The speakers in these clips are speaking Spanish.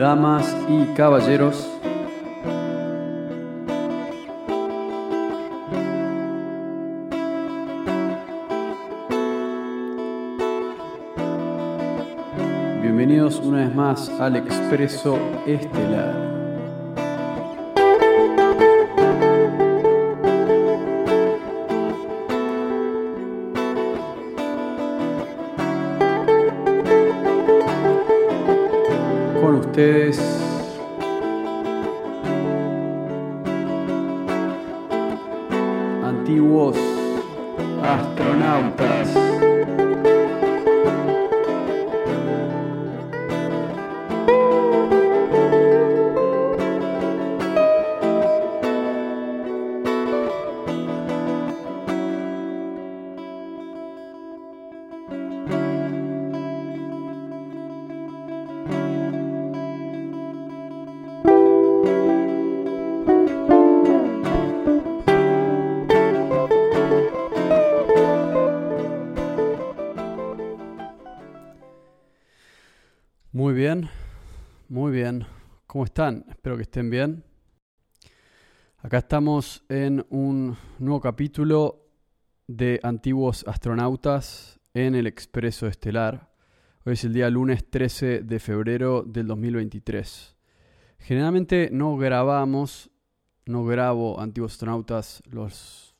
damas y caballeros. Bienvenidos una vez más al Expreso Estelar. Ustedes. Antiguos astronautas. ¿Cómo están? Espero que estén bien. Acá estamos en un nuevo capítulo de Antiguos Astronautas en el Expreso Estelar. Hoy es el día lunes 13 de febrero del 2023. Generalmente no grabamos, no grabo Antiguos Astronautas los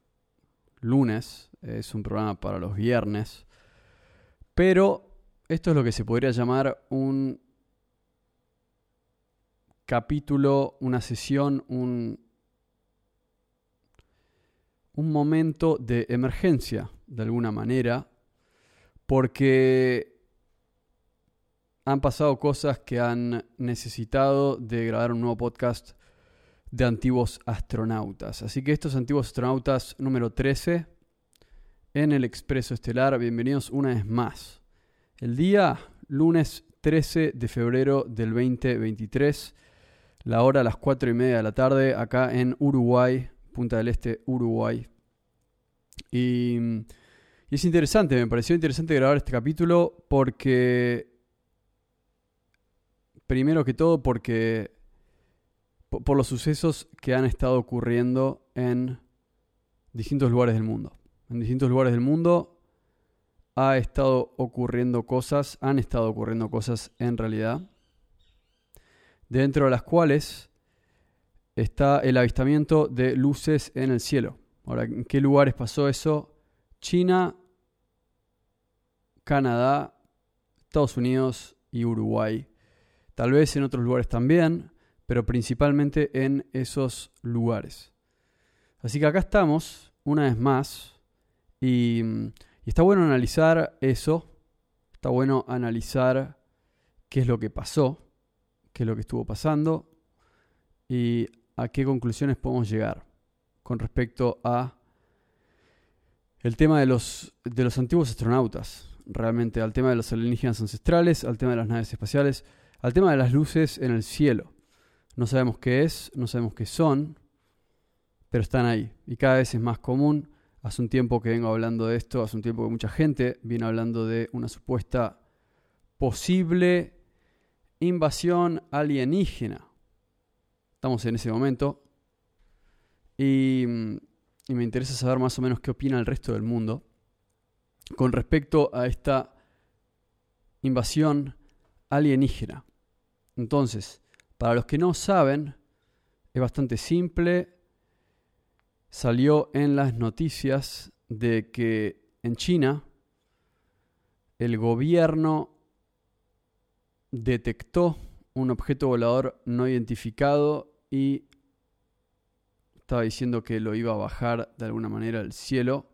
lunes, es un programa para los viernes, pero esto es lo que se podría llamar un capítulo, una sesión, un, un momento de emergencia, de alguna manera, porque han pasado cosas que han necesitado de grabar un nuevo podcast de antiguos astronautas. Así que estos antiguos astronautas número 13 en el Expreso Estelar, bienvenidos una vez más. El día lunes 13 de febrero del 2023, la hora a las 4 y media de la tarde, acá en Uruguay, Punta del Este, Uruguay. Y, es interesante, me pareció interesante grabar este capítulo porque, primero que todo, porque por, por los sucesos que han estado ocurriendo en distintos lugares del mundo. En distintos lugares del mundo ha estado ocurriendo cosas, han estado ocurriendo cosas en realidad, dentro de las cuales está el avistamiento de luces en el cielo. Ahora, ¿en qué lugares pasó eso? China, Canadá, Estados Unidos y Uruguay. Tal vez en otros lugares también, pero principalmente en esos lugares. Así que acá estamos, una vez más, y y está bueno analizar eso, está bueno analizar qué es lo que pasó, qué es lo que estuvo pasando y a qué conclusiones podemos llegar con respecto a el tema de los, de los antiguos astronautas, realmente al tema de los alienígenas ancestrales, al tema de las naves espaciales, al tema de las luces en el cielo. No sabemos qué es, no sabemos qué son, pero están ahí y cada vez es más común Hace un tiempo que vengo hablando de esto, hace un tiempo que mucha gente viene hablando de una supuesta posible invasión alienígena. Estamos en ese momento y, y, me interesa saber más o menos qué opina el resto del mundo con respecto a esta invasión alienígena. Entonces, para los que no saben, es bastante simple salió en las noticias de que en China el gobierno detectó un objeto volador no identificado y estaba diciendo que lo iba a bajar de alguna manera al cielo.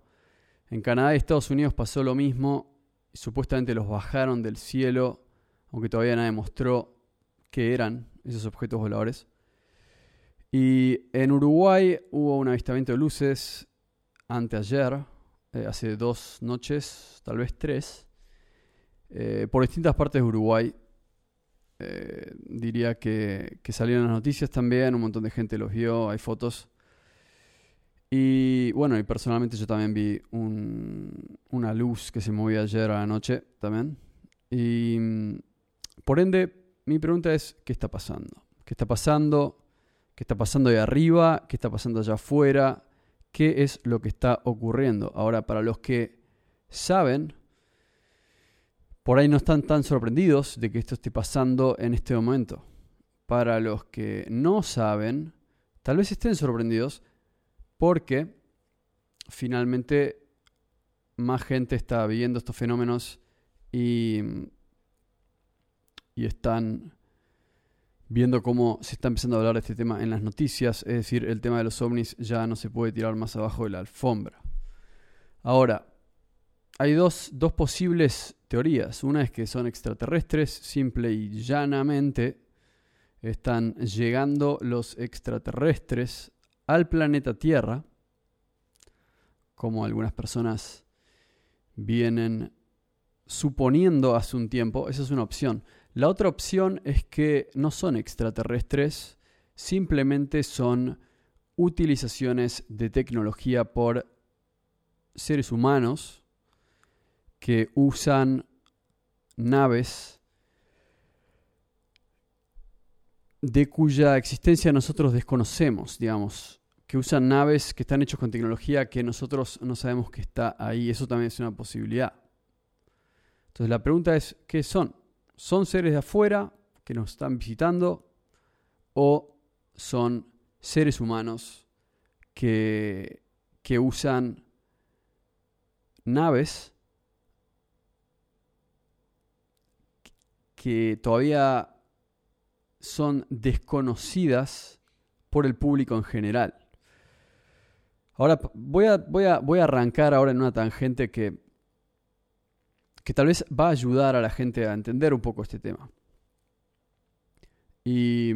En Canadá y Estados Unidos pasó lo mismo supuestamente los bajaron del cielo, aunque todavía nadie mostró qué eran esos objetos voladores. Y en Uruguay hubo un avistamiento de luces anteayer, eh, hace dos noches, tal vez tres, eh, por distintas partes de Uruguay. Eh, diría que, que salieron las noticias también, un montón de gente los vio, hay fotos. Y bueno, y personalmente yo también vi un, una luz que se movía ayer a la noche también. Y por ende, mi pregunta es, ¿qué está pasando? ¿Qué está pasando? ¿Qué está pasando de arriba? ¿Qué está pasando allá afuera? ¿Qué es lo que está ocurriendo? Ahora, para los que saben, por ahí no están tan sorprendidos de que esto esté pasando en este momento. Para los que no saben, tal vez estén sorprendidos porque finalmente más gente está viendo estos fenómenos y, y están viendo cómo se está empezando a hablar de este tema en las noticias, es decir, el tema de los ovnis ya no se puede tirar más abajo de la alfombra. Ahora, hay dos, posibles teorías. Una es que son extraterrestres, simple y llanamente están llegando los extraterrestres al planeta Tierra, como algunas personas vienen suponiendo hace un tiempo, esa es una opción. La otra opción es que no son extraterrestres, simplemente son utilizaciones de tecnología por seres humanos que usan naves de cuya existencia nosotros desconocemos, digamos, que usan naves que están hechas con tecnología que nosotros no sabemos que está ahí. Eso también es una posibilidad. Entonces la pregunta es, ¿qué son? ¿Son seres de afuera que nos están visitando o son seres humanos que, que usan naves que todavía son desconocidas por el público en general. Ahora voy a, voy a, voy a arrancar ahora en una tangente que, que tal vez va a ayudar a la gente a entender un poco este tema. Y,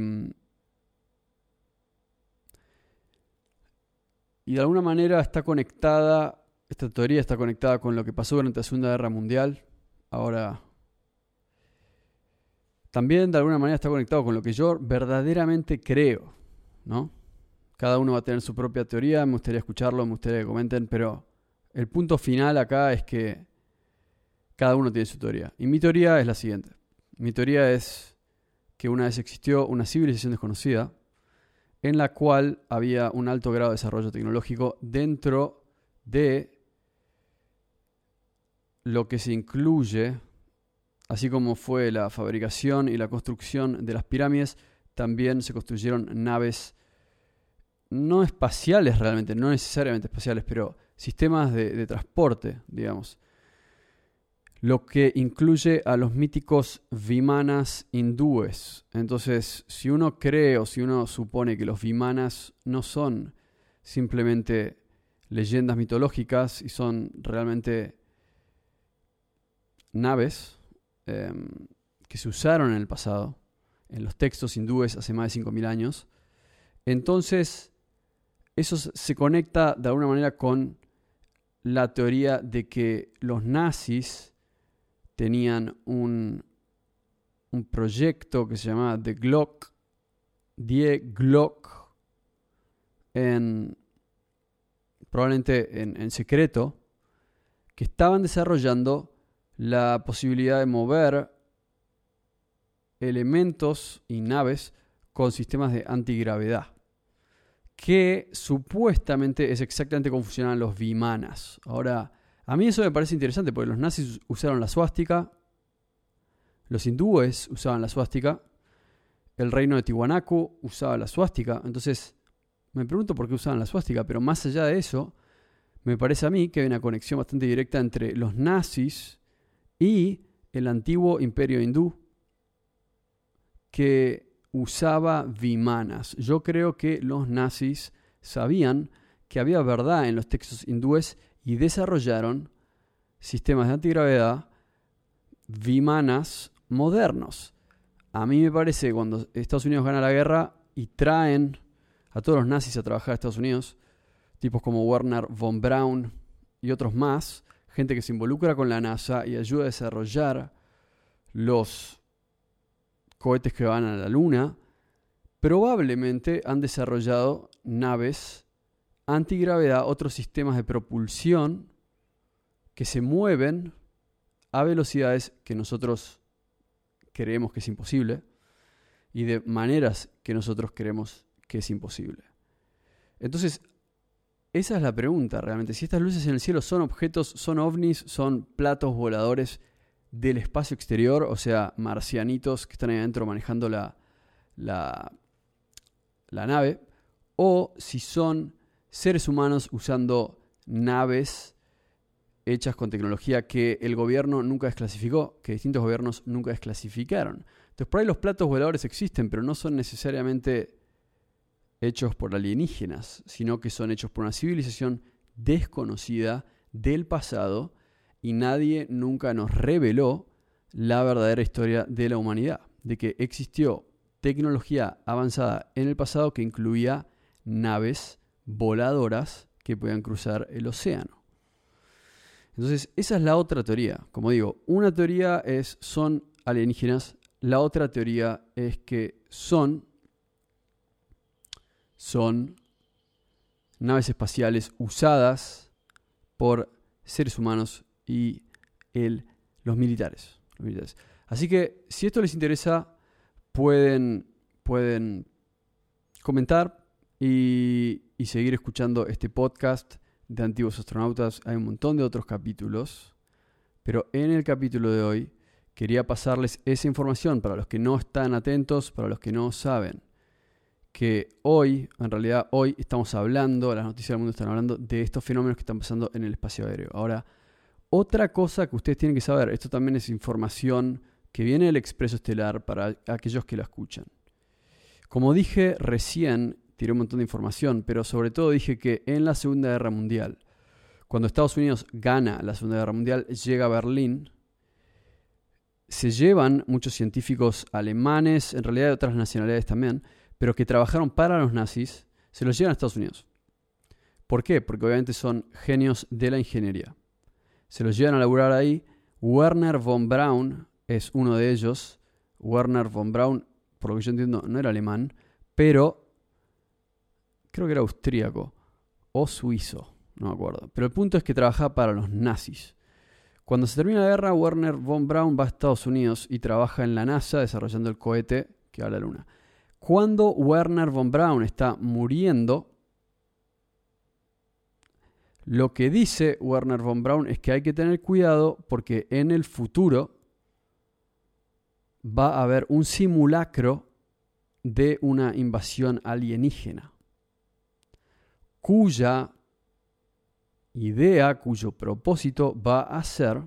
y de alguna manera está conectada, esta teoría está conectada con lo que pasó durante la Segunda Guerra Mundial. Ahora también de alguna manera está conectado con lo que yo verdaderamente creo, ¿no? Cada uno va a tener su propia teoría, me gustaría escucharlo, me gustaría que comenten, pero el punto final acá es que cada uno tiene su teoría. Y mi teoría es la siguiente. Mi teoría es que una vez existió una civilización desconocida en la cual había un alto grado de desarrollo tecnológico dentro de lo que se incluye Así como fue la fabricación y la construcción de las pirámides, también se construyeron naves no espaciales realmente, no necesariamente espaciales, pero sistemas de, transporte, digamos. Lo que incluye a los míticos vimanas hindúes. Entonces, si uno cree o si uno supone que los vimanas no son simplemente leyendas mitológicas y son realmente naves, Em, que se usaron en el pasado, en los textos hindúes hace más de 5.000 años, entonces eso se conecta de alguna manera con la teoría de que los nazis tenían un, un proyecto que se llamaba The Glock, Die Glock, en, probablemente en secreto, que estaban desarrollando la posibilidad de mover elementos y naves con sistemas de antigravedad, que supuestamente es exactamente como funcionan los vimanas. Ahora, a mí eso me parece interesante porque los nazis usaron la suástica, los hindúes usaban la suástica, el reino de Tiwanaku usaba la suástica, entonces me pregunto por qué usaban la suástica, pero más allá de eso, me parece a mí que hay una conexión bastante directa entre los nazis y el antiguo imperio hindú que usaba vimanas. Yo creo que los nazis sabían que había verdad en los textos hindúes y desarrollaron sistemas de antigravedad vimanas modernos. A mí me parece cuando Estados Unidos gana la guerra y traen a todos los nazis a trabajar a Estados Unidos, tipos como Werner von Braun y otros más, gente que se involucra con la NASA y ayuda a desarrollar los cohetes que van a la Luna, probablemente han desarrollado naves antigravedad, otros sistemas de propulsión que se mueven a velocidades que nosotros creemos que es imposible. y de maneras que nosotros creemos que es imposible. Entonces, esa es la pregunta realmente. Si estas luces en el cielo son objetos, son ovnis, son platos voladores del espacio exterior, o sea, marcianitos que están ahí adentro manejando la, la, nave, o si son seres humanos usando naves hechas con tecnología que el gobierno nunca desclasificó, que distintos gobiernos nunca desclasificaron. Entonces, por ahí los platos voladores existen, pero no son necesariamente hechos por alienígenas, sino que son hechos por una civilización desconocida del pasado y nadie nunca nos reveló la verdadera historia de la humanidad, de que existió tecnología avanzada en el pasado que incluía naves voladoras que podían cruzar el océano. Entonces, esa es la otra teoría. Como digo, una teoría es son alienígenas, la otra teoría es que son son naves espaciales usadas por seres humanos y el, los, militares, militares. Así que si esto les interesa, pueden, pueden comentar y, y seguir escuchando este podcast de antiguos astronautas. Hay un montón de otros capítulos, pero en el capítulo de hoy quería pasarles esa información para los que no están atentos, para los que no saben que hoy, en realidad hoy estamos hablando, las noticias del mundo están hablando de estos fenómenos que están pasando en el espacio aéreo. Ahora, otra cosa que ustedes tienen que saber, esto también es información que viene del expreso estelar para aquellos que la escuchan. Como dije recién, tiré un montón de información, pero sobre todo dije que en la Segunda Guerra Mundial, cuando Estados Unidos gana la Segunda Guerra Mundial, llega a Berlín, se llevan muchos científicos alemanes, en realidad de otras nacionalidades también, pero que trabajaron para los nazis, se los llevan a Estados Unidos. ¿Por qué? Porque obviamente son genios de la ingeniería. Se los llevan a laburar ahí. Werner von Braun es uno de ellos. Werner von Braun, por lo que yo entiendo, no era alemán, pero creo que era austríaco o suizo, no me acuerdo. Pero el punto es que trabajaba para los nazis. Cuando se termina la guerra, Werner von Braun va a Estados Unidos y trabaja en la NASA desarrollando el cohete que va a la Luna. Cuando Werner von Braun está muriendo, lo que dice Werner von Braun es que hay que tener cuidado porque en el futuro va a haber un simulacro de una invasión alienígena, cuya idea, cuyo propósito va a ser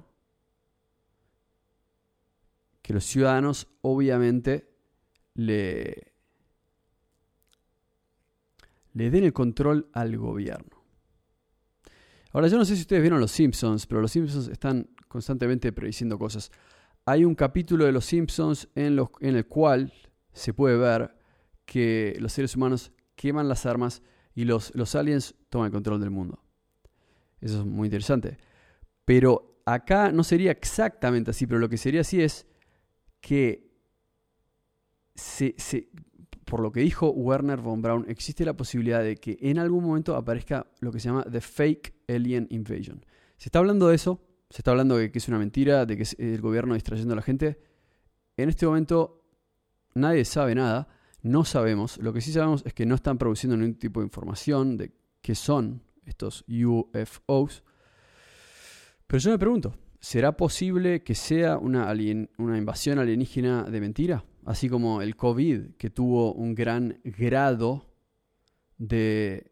que los ciudadanos obviamente le le den el control al gobierno. Ahora, yo no sé si ustedes vieron Los Simpsons, pero Los Simpsons están constantemente prediciendo cosas. Hay un capítulo de Los Simpsons en, el cual se puede ver que los seres humanos queman las armas y los, los aliens toman el control del mundo. Eso es muy interesante. Pero acá no sería exactamente así, pero lo que sería así es que se, se, por lo que dijo Werner von Braun, existe la posibilidad de que en algún momento aparezca lo que se llama The Fake Alien Invasion. Se está hablando de eso, se está hablando de que es una mentira, de que es el gobierno distrayendo a la gente. En este momento nadie sabe nada, no sabemos. Lo que sí sabemos es que no están produciendo ningún tipo de información de qué son estos UFOs. Pero yo me pregunto, ¿será posible que sea una, una invasión alienígena de mentira? Así como el COVID, que tuvo un gran grado de,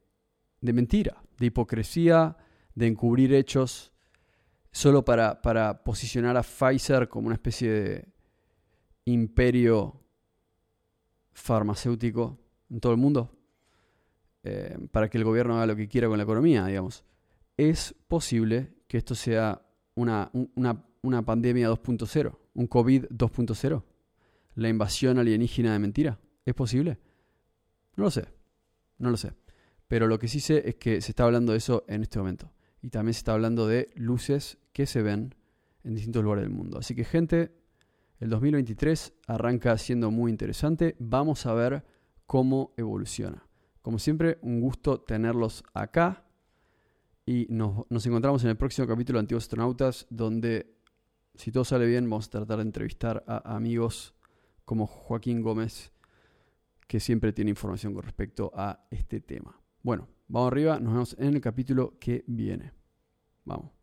de mentira, de hipocresía, de encubrir hechos, solo para, para posicionar a Pfizer como una especie de imperio farmacéutico en todo el mundo, eh, para que el gobierno haga lo que quiera con la economía, digamos. Es posible que esto sea una, una, una pandemia 2.0, un COVID 2.0 la invasión alienígena de mentira? ¿Es posible? No lo sé, no lo sé. Pero lo que sí sé es que se está hablando de eso en este momento. Y también se está hablando de luces que se ven en distintos lugares del mundo. Así que gente, el 2023 arranca siendo muy interesante. Vamos a ver cómo evoluciona. Como siempre, un gusto tenerlos acá. Y nos, nos encontramos en el próximo capítulo de Antiguos Astronautas, donde, si todo sale bien, vamos a tratar de entrevistar a amigos como Joaquín Gómez que siempre tiene información con respecto a este tema. Bueno, vamos arriba, nos vemos en el capítulo que viene. Vamos.